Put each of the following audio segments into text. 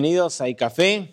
Bienvenidos a Café,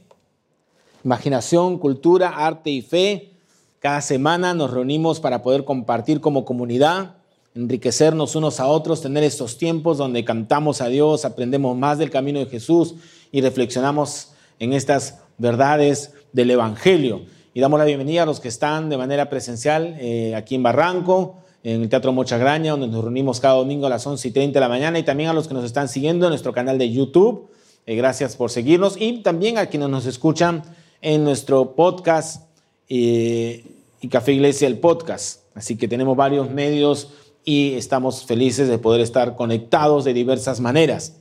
imaginación, cultura, arte y fe. Cada semana nos reunimos para poder compartir como comunidad, enriquecernos unos a otros, tener estos tiempos donde cantamos a Dios, aprendemos más del camino de Jesús y reflexionamos en estas verdades del Evangelio. Y damos la bienvenida a los que están de manera presencial eh, aquí en Barranco, en el Teatro Mochagraña, donde nos reunimos cada domingo a las 11 y 30 de la mañana, y también a los que nos están siguiendo en nuestro canal de YouTube eh, gracias por seguirnos y también a quienes nos escuchan en nuestro podcast eh, y Café Iglesia, el podcast. Así que tenemos varios medios y estamos felices de poder estar conectados de diversas maneras.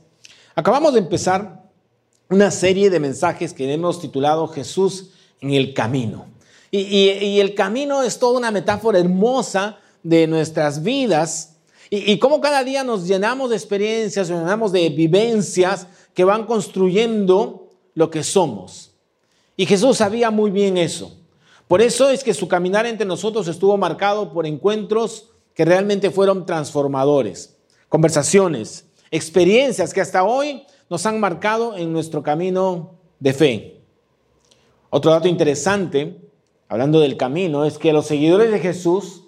Acabamos de empezar una serie de mensajes que hemos titulado Jesús en el camino. Y, el camino es toda una metáfora hermosa de nuestras vidas y, y cómo cada día nos llenamos de experiencias, nos llenamos de vivencias que van construyendo lo que somos. Y Jesús sabía muy bien eso. Por eso es que su caminar entre nosotros estuvo marcado por encuentros que realmente fueron transformadores, conversaciones, experiencias que hasta hoy nos han marcado en nuestro camino de fe. Otro dato interesante, hablando del camino, es que los seguidores de Jesús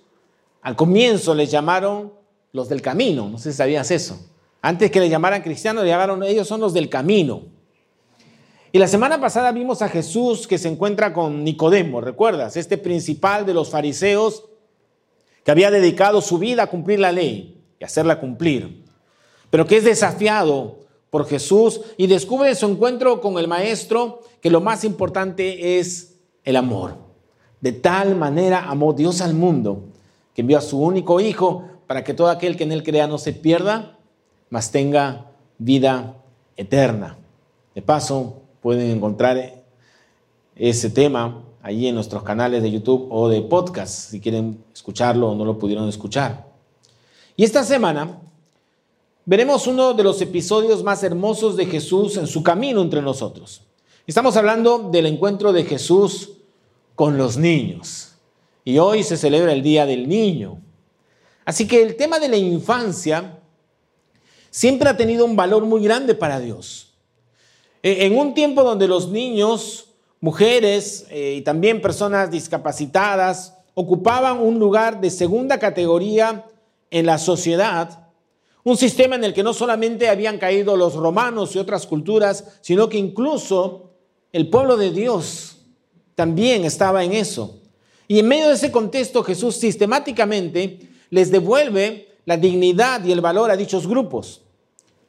al comienzo les llamaron los del camino, no sé si sabías eso. Antes que le llamaran cristianos, le llamaron ellos son los del camino. Y la semana pasada vimos a Jesús que se encuentra con Nicodemo, ¿recuerdas? Este principal de los fariseos que había dedicado su vida a cumplir la ley y hacerla cumplir, pero que es desafiado por Jesús y descubre en su encuentro con el maestro que lo más importante es el amor. De tal manera amó Dios al mundo que envió a su único hijo para que todo aquel que en él crea no se pierda, mas tenga vida eterna. De paso, pueden encontrar ese tema allí en nuestros canales de YouTube o de podcast, si quieren escucharlo o no lo pudieron escuchar. Y esta semana veremos uno de los episodios más hermosos de Jesús en su camino entre nosotros. Estamos hablando del encuentro de Jesús con los niños. Y hoy se celebra el Día del Niño. Así que el tema de la infancia siempre ha tenido un valor muy grande para Dios. E, en un tiempo donde los niños, mujeres eh, y también personas discapacitadas ocupaban un lugar de segunda categoría en la sociedad, un sistema en el que no solamente habían caído los romanos y otras culturas, sino que incluso el pueblo de Dios también estaba en eso. Y en medio de ese contexto Jesús sistemáticamente les devuelve la dignidad y el valor a dichos grupos.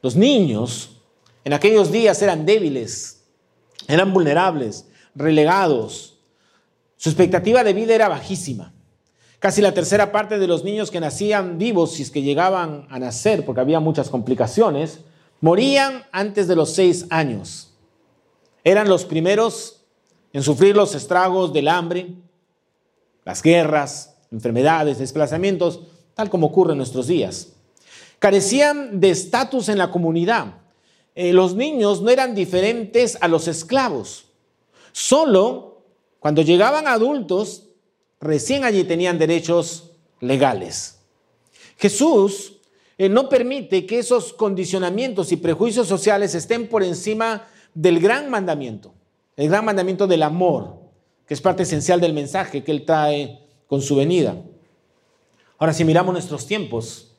Los niños en aquellos días eran débiles, eran vulnerables, relegados. Su expectativa de vida era bajísima. Casi la tercera parte de los niños que nacían vivos, si es que llegaban a nacer, porque había muchas complicaciones, morían antes de los seis años. Eran los primeros en sufrir los estragos del hambre, las guerras, enfermedades, desplazamientos, tal como ocurre en nuestros días. Carecían de estatus en la comunidad. Eh, los niños no eran diferentes a los esclavos. Solo cuando llegaban adultos, recién allí tenían derechos legales. Jesús eh, no permite que esos condicionamientos y prejuicios sociales estén por encima del gran mandamiento, el gran mandamiento del amor, que es parte esencial del mensaje que Él trae con su venida. Ahora, si miramos nuestros tiempos,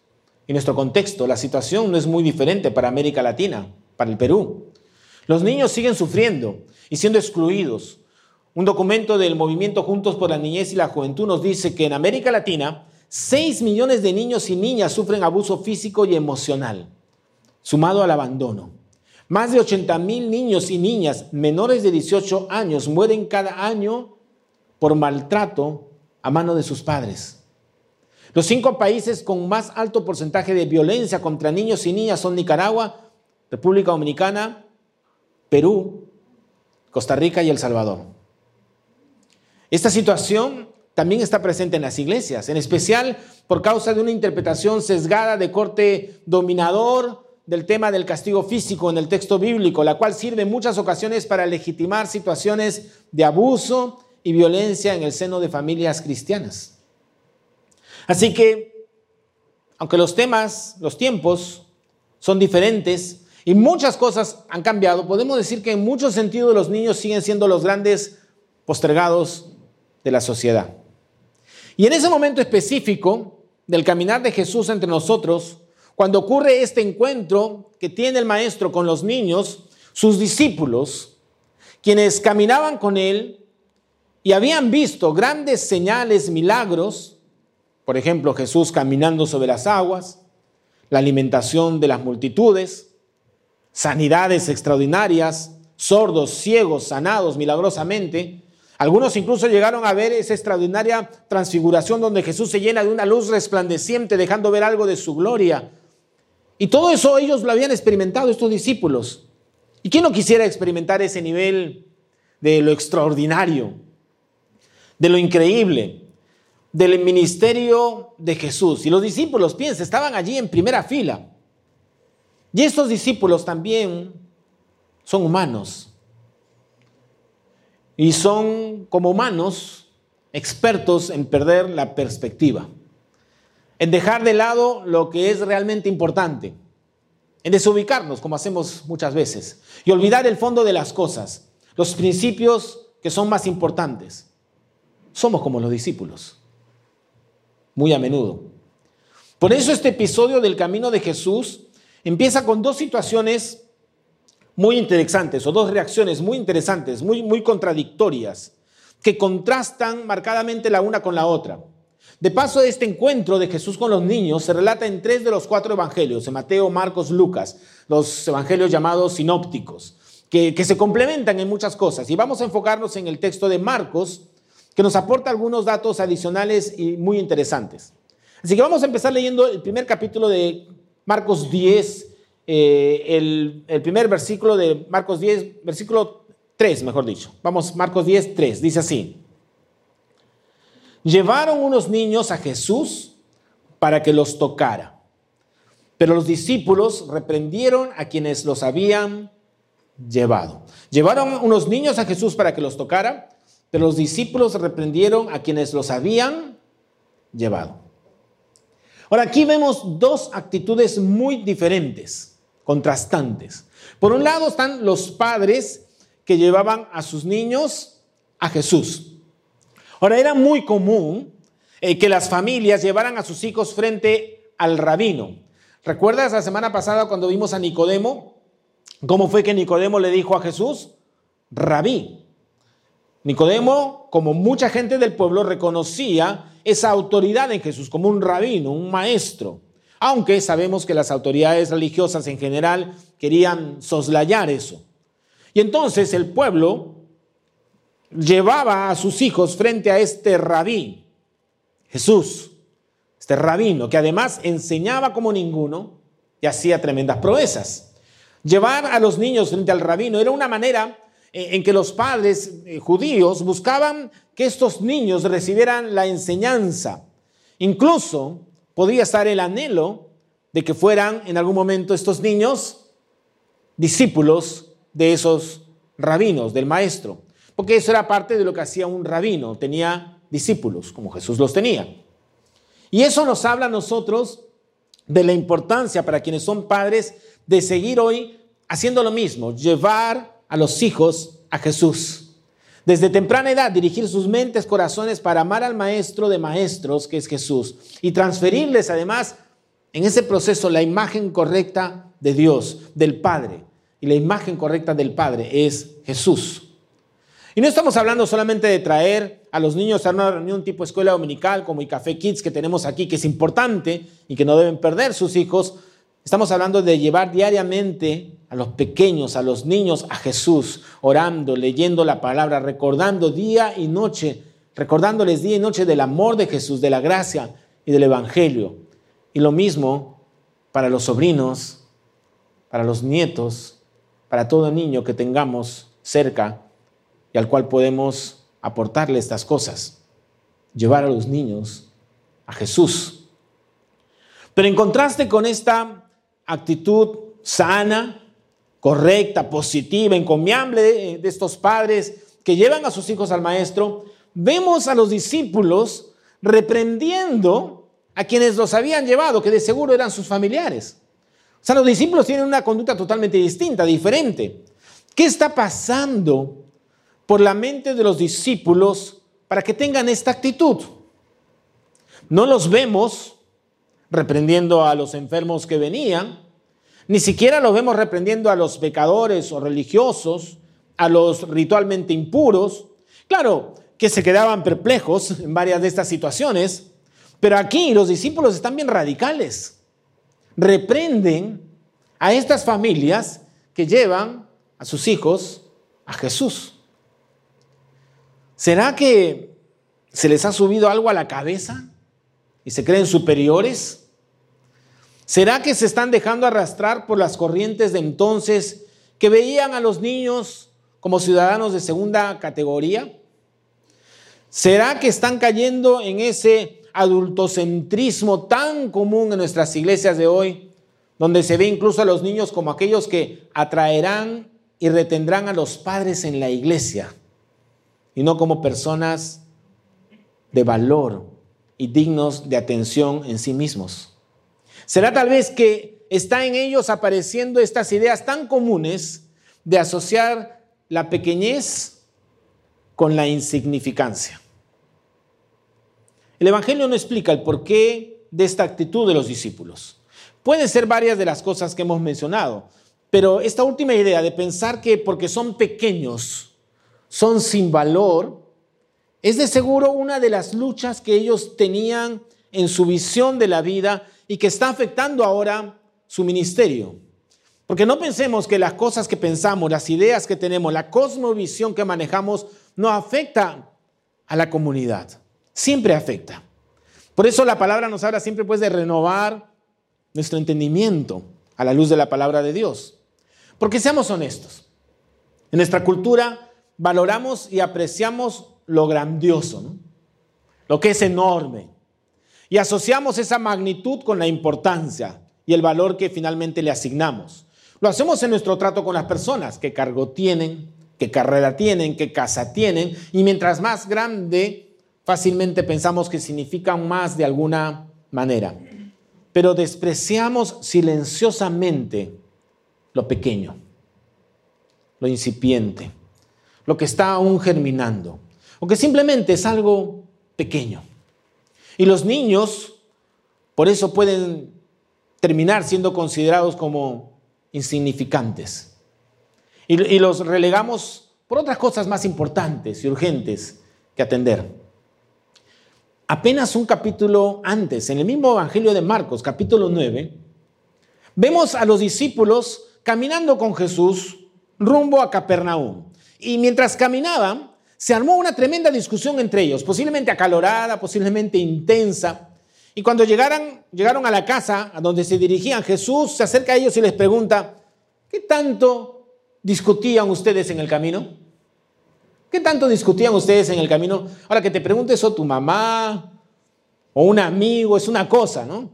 y nuestro contexto, la situación no es muy diferente para América Latina, para el Perú. Los niños siguen sufriendo y siendo excluidos. Un documento del movimiento Juntos por la Niñez y la Juventud nos dice que en América Latina 6 millones de niños y niñas sufren abuso físico y emocional, sumado al abandono. Más de 80 mil niños y niñas menores de 18 años mueren cada año por maltrato a mano de sus padres. Los cinco países con más alto porcentaje de violencia contra niños y niñas son Nicaragua, República Dominicana, Perú, Costa Rica y El Salvador. Esta situación también está presente en las iglesias, en especial por causa de una interpretación sesgada de corte dominador del tema del castigo físico en el texto bíblico, la cual sirve en muchas ocasiones para legitimar situaciones de abuso y violencia en el seno de familias cristianas. Así que, aunque los temas, los tiempos son diferentes, y muchas cosas han cambiado, podemos decir que en muchos sentidos los niños siguen siendo los grandes postergados de la sociedad. Y en ese momento específico del caminar de Jesús entre nosotros, cuando ocurre este encuentro que tiene el maestro con los niños, sus discípulos, quienes caminaban con él y habían visto grandes señales, milagros, por ejemplo Jesús caminando sobre las aguas, la alimentación de las multitudes, sanidades extraordinarias, sordos, ciegos, sanados milagrosamente. Algunos incluso llegaron a ver esa extraordinaria transfiguración donde Jesús se llena de una luz resplandeciente, dejando ver algo de su gloria. Y todo eso ellos lo habían experimentado, estos discípulos. ¿Y quién no quisiera experimentar ese nivel de lo extraordinario, de lo increíble, del ministerio de Jesús? Y los discípulos, piensa, estaban allí en primera fila. Y estos discípulos también son humanos. Y son como humanos expertos en perder la perspectiva, en dejar de lado lo que es realmente importante, en desubicarnos como hacemos muchas veces y olvidar el fondo de las cosas, los principios que son más importantes. Somos como los discípulos, muy a menudo. Por eso este episodio del camino de Jesús empieza con dos situaciones muy interesantes o dos reacciones muy interesantes, muy, muy contradictorias, que contrastan marcadamente la una con la otra. De paso, este encuentro de Jesús con los niños se relata en tres de los cuatro evangelios, en Mateo, Marcos, Lucas, los evangelios llamados sinópticos, que, que se complementan en muchas cosas. Y vamos a enfocarnos en el texto de Marcos, que nos aporta algunos datos adicionales y muy interesantes. Así que vamos a empezar leyendo el primer capítulo de Marcos 10, eh, el, el, primer versículo de Marcos 10, versículo 3, mejor dicho. Vamos, Marcos 10, 3, dice así. Llevaron unos niños a Jesús para que los tocara, pero los discípulos reprendieron a quienes los habían llevado. Llevaron unos niños a Jesús para que los tocara, pero los discípulos reprendieron a quienes los habían llevado. Ahora, aquí vemos dos actitudes muy diferentes, contrastantes. Por un lado están los padres que llevaban a sus niños a Jesús. Ahora, era muy común eh, que las familias llevaran a sus hijos frente al rabino. ¿Recuerdas la semana pasada cuando vimos a Nicodemo? ¿Cómo fue que Nicodemo le dijo a Jesús? Rabí. Nicodemo, como mucha gente del pueblo, reconocía esa autoridad en Jesús como un rabino, un maestro. Aunque sabemos que las autoridades religiosas en general querían soslayar eso. Y entonces el pueblo llevaba a sus hijos frente a este rabí, Jesús, este rabino, que además enseñaba como ninguno y hacía tremendas proezas. Llevar a los niños frente al rabino era una manera en que los padres eh, judíos buscaban que estos niños recibieran la enseñanza. Incluso podía estar el anhelo de que fueran en algún momento estos niños discípulos de esos rabinos, del maestro, porque eso era parte de lo que hacía un rabino, tenía discípulos, como Jesús los tenía. Y eso nos habla a nosotros de la importancia para quienes son padres de seguir hoy haciendo lo mismo, llevar a los hijos a Jesús. Desde temprana edad dirigir sus mentes, corazones para amar al Maestro de Maestros, que es Jesús, y transferirles además en ese proceso la imagen correcta de Dios, del Padre. Y la imagen correcta del Padre es Jesús. Y no estamos hablando solamente de traer a los niños a una reunión tipo escuela dominical como Café Kids que tenemos aquí, que es importante y que no deben perder sus hijos, Estamos hablando de llevar diariamente a los pequeños, a los niños, a Jesús, orando, leyendo la palabra, recordando día y noche, recordándoles día y noche del amor de Jesús, de la gracia y del Evangelio. Y lo mismo para los sobrinos, para los nietos, para todo niño que tengamos cerca y al cual podemos aportarle estas cosas. Llevar a los niños a Jesús. Pero en contraste con esta actitud sana, correcta, positiva, encomiable de, estos padres que llevan a sus hijos al maestro, vemos a los discípulos reprendiendo a quienes los habían llevado, que de seguro eran sus familiares. O sea, los discípulos tienen una conducta totalmente distinta, diferente. ¿Qué está pasando por la mente de los discípulos para que tengan esta actitud? No los vemos reprendiendo a los enfermos que venían, ni siquiera los vemos reprendiendo a los pecadores o religiosos, a los ritualmente impuros. Claro que se quedaban perplejos en varias de estas situaciones, pero aquí los discípulos están bien radicales. Reprenden a estas familias que llevan a sus hijos a Jesús. ¿Será que se les ha subido algo a la cabeza y se creen superiores? ¿Será que se están dejando arrastrar por las corrientes de entonces que veían a los niños como ciudadanos de segunda categoría? ¿Será que están cayendo en ese adultocentrismo tan común en nuestras iglesias de hoy, donde se ve incluso a los niños como aquellos que atraerán y retendrán a los padres en la iglesia y no como personas de valor y dignos de atención en sí mismos? Será tal vez que está en ellos apareciendo estas ideas tan comunes de asociar la pequeñez con la insignificancia. El Evangelio no explica el porqué de esta actitud de los discípulos. Pueden ser varias de las cosas que hemos mencionado, pero esta última idea de pensar que porque son pequeños, son sin valor, es de seguro una de las luchas que ellos tenían en su visión de la vida y que está afectando ahora su ministerio. Porque no pensemos que las cosas que pensamos, las ideas que tenemos, la cosmovisión que manejamos, no afecta a la comunidad. Siempre afecta. Por eso la palabra nos habla siempre pues de renovar nuestro entendimiento a la luz de la palabra de Dios. Porque seamos honestos, en nuestra cultura valoramos y apreciamos lo grandioso, lo que es enorme, y asociamos esa magnitud con la importancia y el valor que finalmente le asignamos. Lo hacemos en nuestro trato con las personas, qué cargo tienen, qué carrera tienen, qué casa tienen, y mientras más grande, fácilmente pensamos que significan más de alguna manera. Pero despreciamos silenciosamente lo pequeño, lo incipiente, lo que está aún germinando, o que simplemente es algo pequeño. Y los niños, por eso pueden terminar siendo considerados como insignificantes. Y, los relegamos por otras cosas más importantes y urgentes que atender. Apenas un capítulo antes, en el mismo Evangelio de Marcos, capítulo 9, vemos a los discípulos caminando con Jesús rumbo a Capernaum. Y mientras caminaban, se armó una tremenda discusión entre ellos, posiblemente acalorada, posiblemente intensa. Y cuando llegaron, llegaron a la casa a donde se dirigían, Jesús se acerca a ellos y les pregunta, ¿qué tanto discutían ustedes en el camino? ¿Qué tanto discutían ustedes en el camino? Ahora que te pregunte eso tu mamá o un amigo es una cosa, ¿no?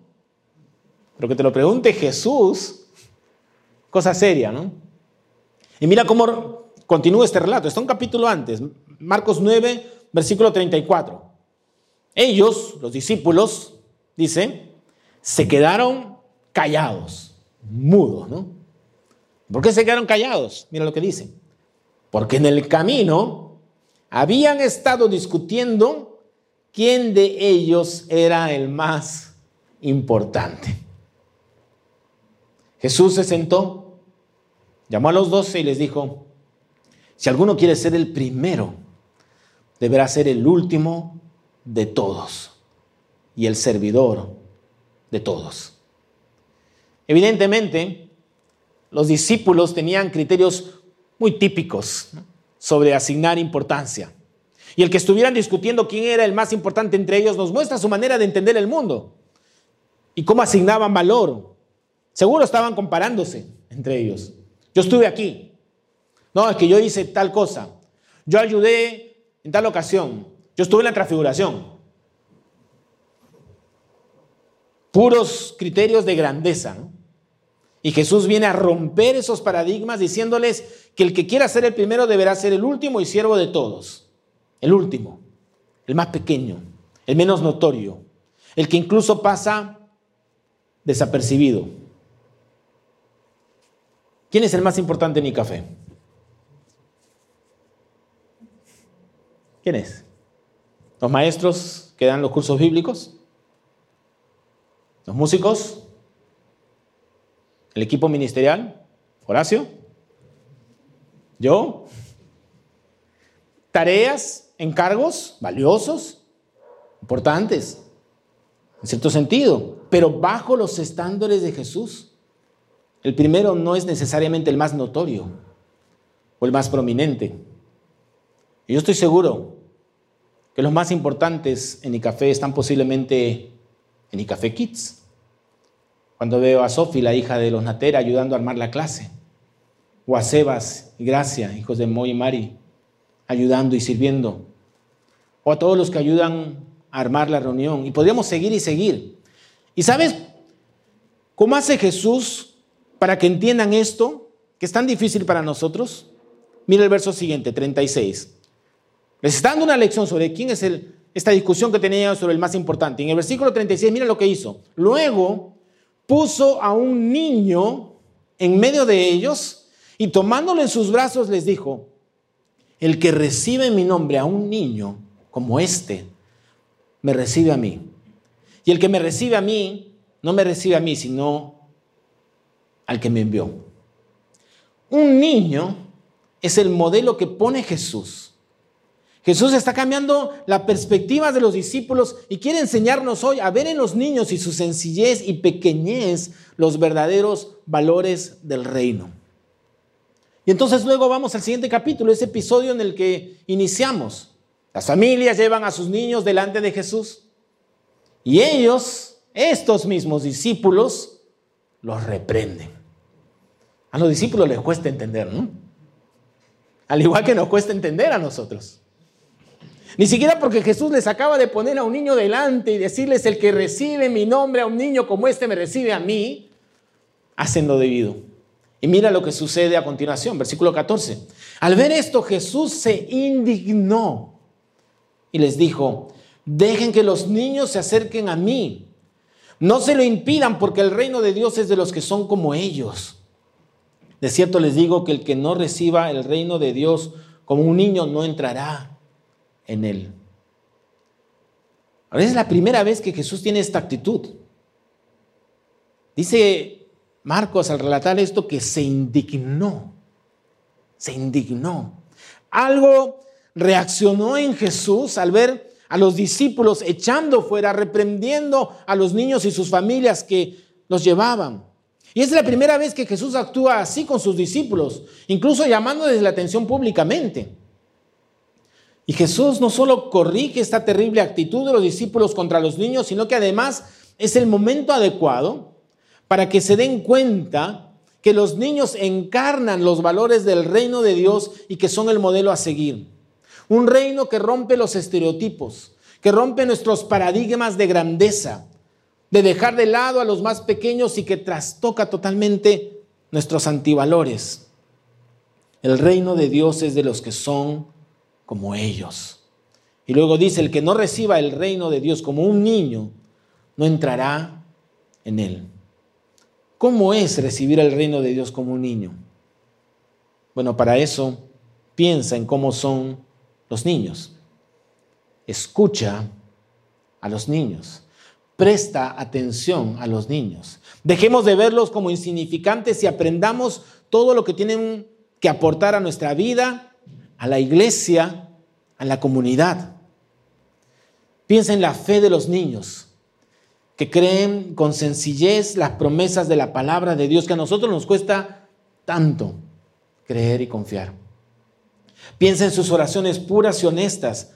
Pero que te lo pregunte Jesús, cosa seria, ¿no? Y mira cómo continúa este relato, está un capítulo antes, Marcos 9, versículo 34. Ellos, los discípulos, dice, se quedaron callados, mudos, ¿no? ¿Por qué se quedaron callados? Mira lo que dice. Porque en el camino habían estado discutiendo quién de ellos era el más importante. Jesús se sentó, llamó a los doce y les dijo, si alguno quiere ser el primero, deberá ser el último de todos y el servidor de todos. Evidentemente, los discípulos tenían criterios muy típicos sobre asignar importancia. Y el que estuvieran discutiendo quién era el más importante entre ellos nos muestra su manera de entender el mundo y cómo asignaban valor. Seguro estaban comparándose entre ellos. Yo estuve aquí. No, es que yo hice tal cosa. Yo ayudé en tal ocasión. Yo estuve en la transfiguración. Puros criterios de grandeza. Y Jesús viene a romper esos paradigmas diciéndoles que el que quiera ser el primero deberá ser el último y siervo de todos. El último, el más pequeño, el menos notorio, el que incluso pasa desapercibido. ¿Quién es el más importante en café? ¿Quién es? ¿Los maestros que dan los cursos bíblicos? ¿Los músicos? ¿El equipo ministerial? ¿Horacio? ¿Yo? ¿Tareas, encargos valiosos, importantes, en cierto sentido, pero bajo los estándares de Jesús? El primero no es necesariamente el más notorio o el más prominente. Y yo estoy seguro que los más importantes en ICAFE están posiblemente en ICAFE Kids. Cuando veo a Sofi, la hija de los Natera, ayudando a armar la clase. O a Sebas y Gracia, hijos de Moy y Mari, ayudando y sirviendo. O a todos los que ayudan a armar la reunión. Y podríamos seguir y seguir. ¿Y sabes cómo hace Jesús para que entiendan esto, que es tan difícil para nosotros. Mira el verso siguiente, 36. Les dando una lección sobre quién es el, esta discusión que tenía sobre el más importante. En el versículo 36, mira lo que hizo. Luego puso a un niño en medio de ellos y tomándolo en sus brazos les dijo, el que recibe mi nombre a un niño como este, me recibe a mí. Y el que me recibe a mí, no me recibe a mí, sino al que me envió. Un niño es el modelo que pone Jesús. Jesús está cambiando la perspectiva de los discípulos y quiere enseñarnos hoy a ver en los niños y su sencillez y pequeñez los verdaderos valores del reino. Y entonces luego vamos al siguiente capítulo, ese episodio en el que iniciamos. Las familias llevan a sus niños delante de Jesús y ellos, estos mismos discípulos, los reprenden. A los discípulos les cuesta entender, ¿no? Al igual que nos cuesta entender a nosotros. Ni siquiera porque Jesús les acaba de poner a un niño delante y decirles, el que recibe mi nombre a un niño como este me recibe a mí, hacen lo debido. Y mira lo que sucede a continuación, versículo 14. Al ver esto, Jesús se indignó y les dijo, dejen que los niños se acerquen a mí. No se lo impidan porque el reino de Dios es de los que son como ellos. De cierto les digo que el que no reciba el reino de Dios como un niño no entrará en él. Es la primera vez que Jesús tiene esta actitud. Dice Marcos al relatar esto que se indignó, se indignó. Algo reaccionó en Jesús al ver a los discípulos echando fuera, reprendiendo a los niños y sus familias que los llevaban. Y es la primera vez que Jesús actúa así con sus discípulos, incluso llamándoles la atención públicamente. Y Jesús no solo corrige esta terrible actitud de los discípulos contra los niños, sino que además es el momento adecuado para que se den cuenta que los niños encarnan los valores del reino de Dios y que son el modelo a seguir. Un reino que rompe los estereotipos, que rompe nuestros paradigmas de grandeza, de dejar de lado a los más pequeños y que trastoca totalmente nuestros antivalores. El reino de Dios es de los que son como ellos. Y luego dice, el que no reciba el reino de Dios como un niño, no entrará en él. ¿Cómo es recibir el reino de Dios como un niño? Bueno, para eso piensa en cómo son los niños. Escucha a los niños presta atención a los niños. Dejemos de verlos como insignificantes y aprendamos todo lo que tienen que aportar a nuestra vida, a la iglesia, a la comunidad. Piensa en la fe de los niños, que creen con sencillez las promesas de la palabra de Dios que a nosotros nos cuesta tanto creer y confiar. Piensa en sus oraciones puras y honestas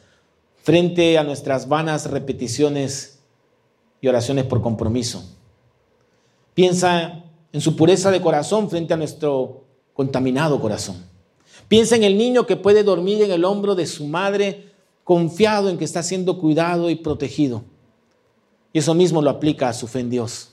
frente a nuestras vanas repeticiones y oraciones por compromiso. Piensa en su pureza de corazón frente a nuestro contaminado corazón. Piensa en el niño que puede dormir en el hombro de su madre confiado en que está siendo cuidado y protegido. Y eso mismo lo aplica a su fe en Dios.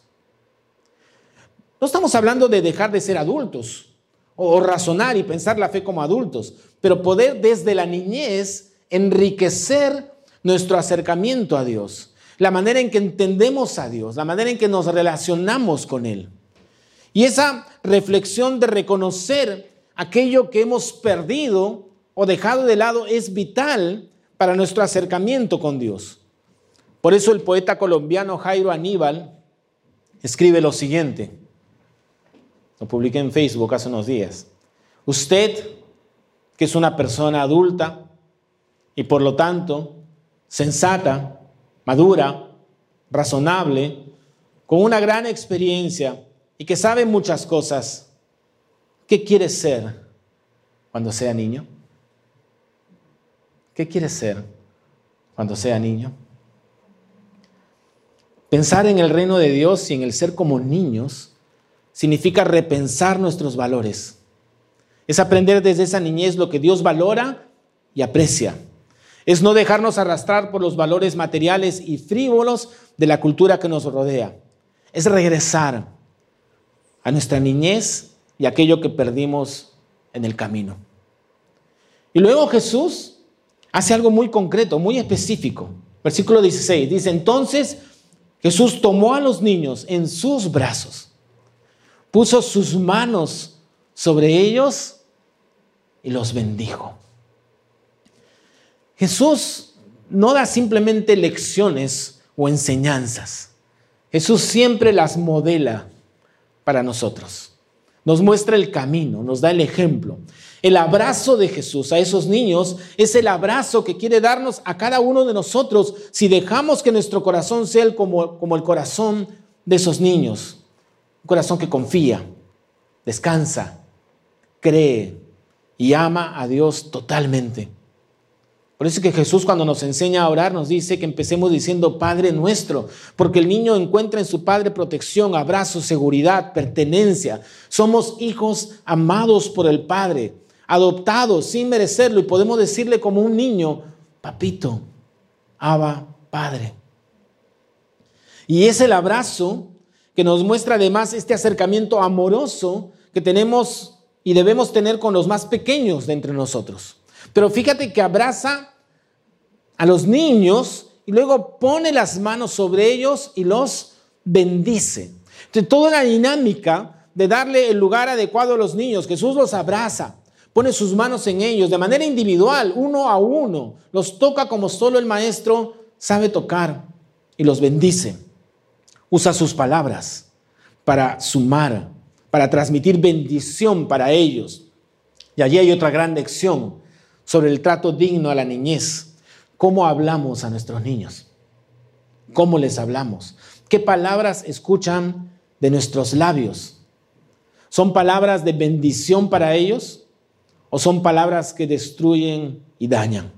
No estamos hablando de dejar de ser adultos o razonar y pensar la fe como adultos, pero poder desde la niñez enriquecer nuestro acercamiento a Dios, la manera en que entendemos a Dios, la manera en que nos relacionamos con Él. Y esa reflexión de reconocer aquello que hemos perdido o dejado de lado es vital para nuestro acercamiento con Dios. Por eso el poeta colombiano Jairo Aníbal escribe lo siguiente. Lo publiqué en Facebook hace unos días. Usted, que es una persona adulta y por lo tanto sensata, madura, razonable, con una gran experiencia y que sabe muchas cosas, ¿qué quiere ser cuando sea niño? ¿Qué quiere ser cuando sea niño? Pensar en el reino de Dios y en el ser como niños significa repensar nuestros valores. Es aprender desde esa niñez lo que Dios valora y aprecia. Es no dejarnos arrastrar por los valores materiales y frívolos de la cultura que nos rodea. Es regresar a nuestra niñez y aquello que perdimos en el camino. Y luego Jesús hace algo muy concreto, muy específico. Versículo 16 dice, entonces Jesús tomó a los niños en sus brazos, puso sus manos sobre ellos y los bendijo. Jesús no da simplemente lecciones o enseñanzas. Jesús siempre las modela para nosotros. Nos muestra el camino, nos da el ejemplo. El abrazo de Jesús a esos niños es el abrazo que quiere darnos a cada uno de nosotros si dejamos que nuestro corazón sea como, como el corazón de esos niños. Un corazón que confía, descansa, cree y ama a Dios totalmente. Por eso es que Jesús cuando nos enseña a orar nos dice que empecemos diciendo Padre nuestro, porque el niño encuentra en su Padre protección, abrazo, seguridad, pertenencia. Somos hijos amados por el Padre adoptado sin merecerlo y podemos decirle como un niño, papito, Abba, Padre. Y es el abrazo que nos muestra además este acercamiento amoroso que tenemos y debemos tener con los más pequeños de entre nosotros. Pero fíjate que abraza a los niños y luego pone las manos sobre ellos y los bendice. Entonces, toda la dinámica de darle el lugar adecuado a los niños, Jesús los abraza, pone sus manos en ellos de manera individual, uno a uno, los toca como solo el maestro sabe tocar y los bendice. Usa sus palabras para sumar, para transmitir bendición para ellos. Y allí hay otra gran lección sobre el trato digno a la niñez. ¿Cómo hablamos a nuestros niños? ¿Cómo les hablamos? ¿Qué palabras escuchan de nuestros labios? ¿Son palabras de bendición para ellos? ¿O son palabras que destruyen y dañan?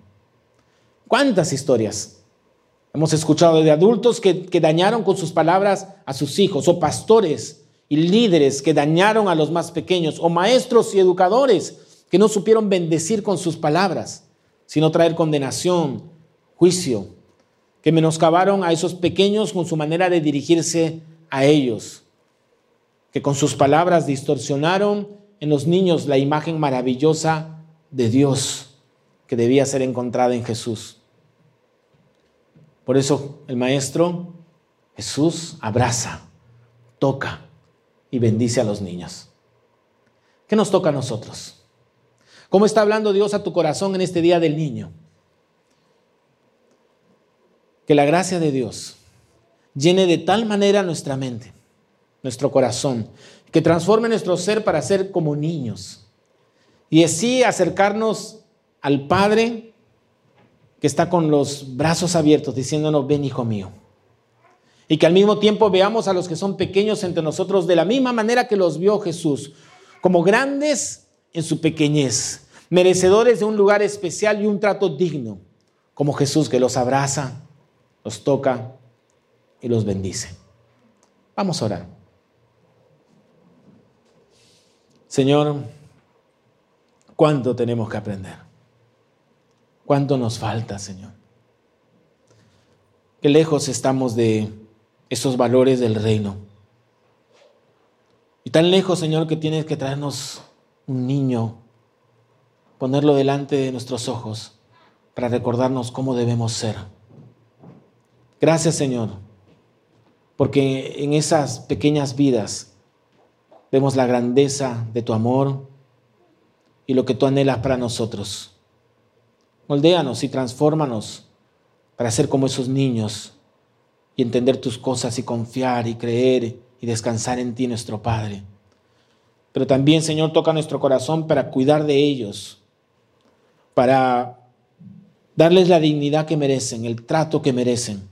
¿Cuántas historias hemos escuchado de adultos que, que, dañaron con sus palabras a sus hijos, o pastores y líderes que dañaron a los más pequeños, o maestros y educadores que no supieron bendecir con sus palabras, sino traer condenación, juicio, que menoscabaron a esos pequeños con su manera de dirigirse a ellos, que con sus palabras distorsionaron en los niños la imagen maravillosa de Dios que debía ser encontrada en Jesús. Por eso el Maestro Jesús abraza, toca y bendice a los niños. ¿Qué nos toca a nosotros? ¿Cómo está hablando Dios a tu corazón en este día del niño? Que la gracia de Dios llene de tal manera nuestra mente, nuestro corazón, que transforme nuestro ser para ser como niños. Y así acercarnos al Padre que está con los brazos abiertos diciéndonos, ven hijo mío. Y que al mismo tiempo veamos a los que son pequeños entre nosotros de la misma manera que los vio Jesús, como grandes en su pequeñez, merecedores de un lugar especial y un trato digno, como Jesús que los abraza, los toca y los bendice. Vamos a orar. Señor, ¿cuánto tenemos que aprender? ¿Cuánto nos falta, Señor? Qué lejos estamos de esos valores del reino. Y tan lejos, Señor, que tienes que traernos un niño, ponerlo delante de nuestros ojos para recordarnos cómo debemos ser. Gracias, Señor, porque en esas pequeñas vidas vemos la grandeza de tu amor y lo que tú anhelas para nosotros. Moldéanos y transfórmanos para ser como esos niños y entender tus cosas y confiar y creer y descansar en ti, nuestro Padre. Pero también, Señor, toca nuestro corazón para cuidar de ellos, para darles la dignidad que merecen, el trato que merecen.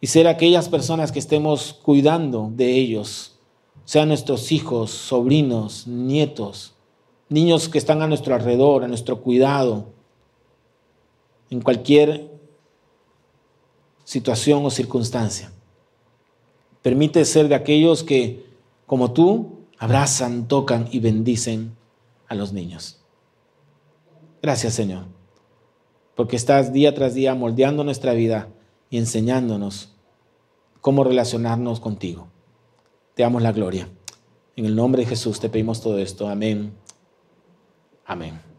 Y ser aquellas personas que estemos cuidando de ellos, sean nuestros hijos, sobrinos, nietos, niños que están a nuestro alrededor, a nuestro cuidado, en cualquier situación o circunstancia. Permite ser de aquellos que, como tú, abrazan, tocan y bendicen a los niños. Gracias, Señor, porque estás día tras día moldeando nuestra vida y enseñándonos cómo relacionarnos contigo. Te damos la gloria. En el nombre de Jesús te pedimos todo esto. Amén. Amén.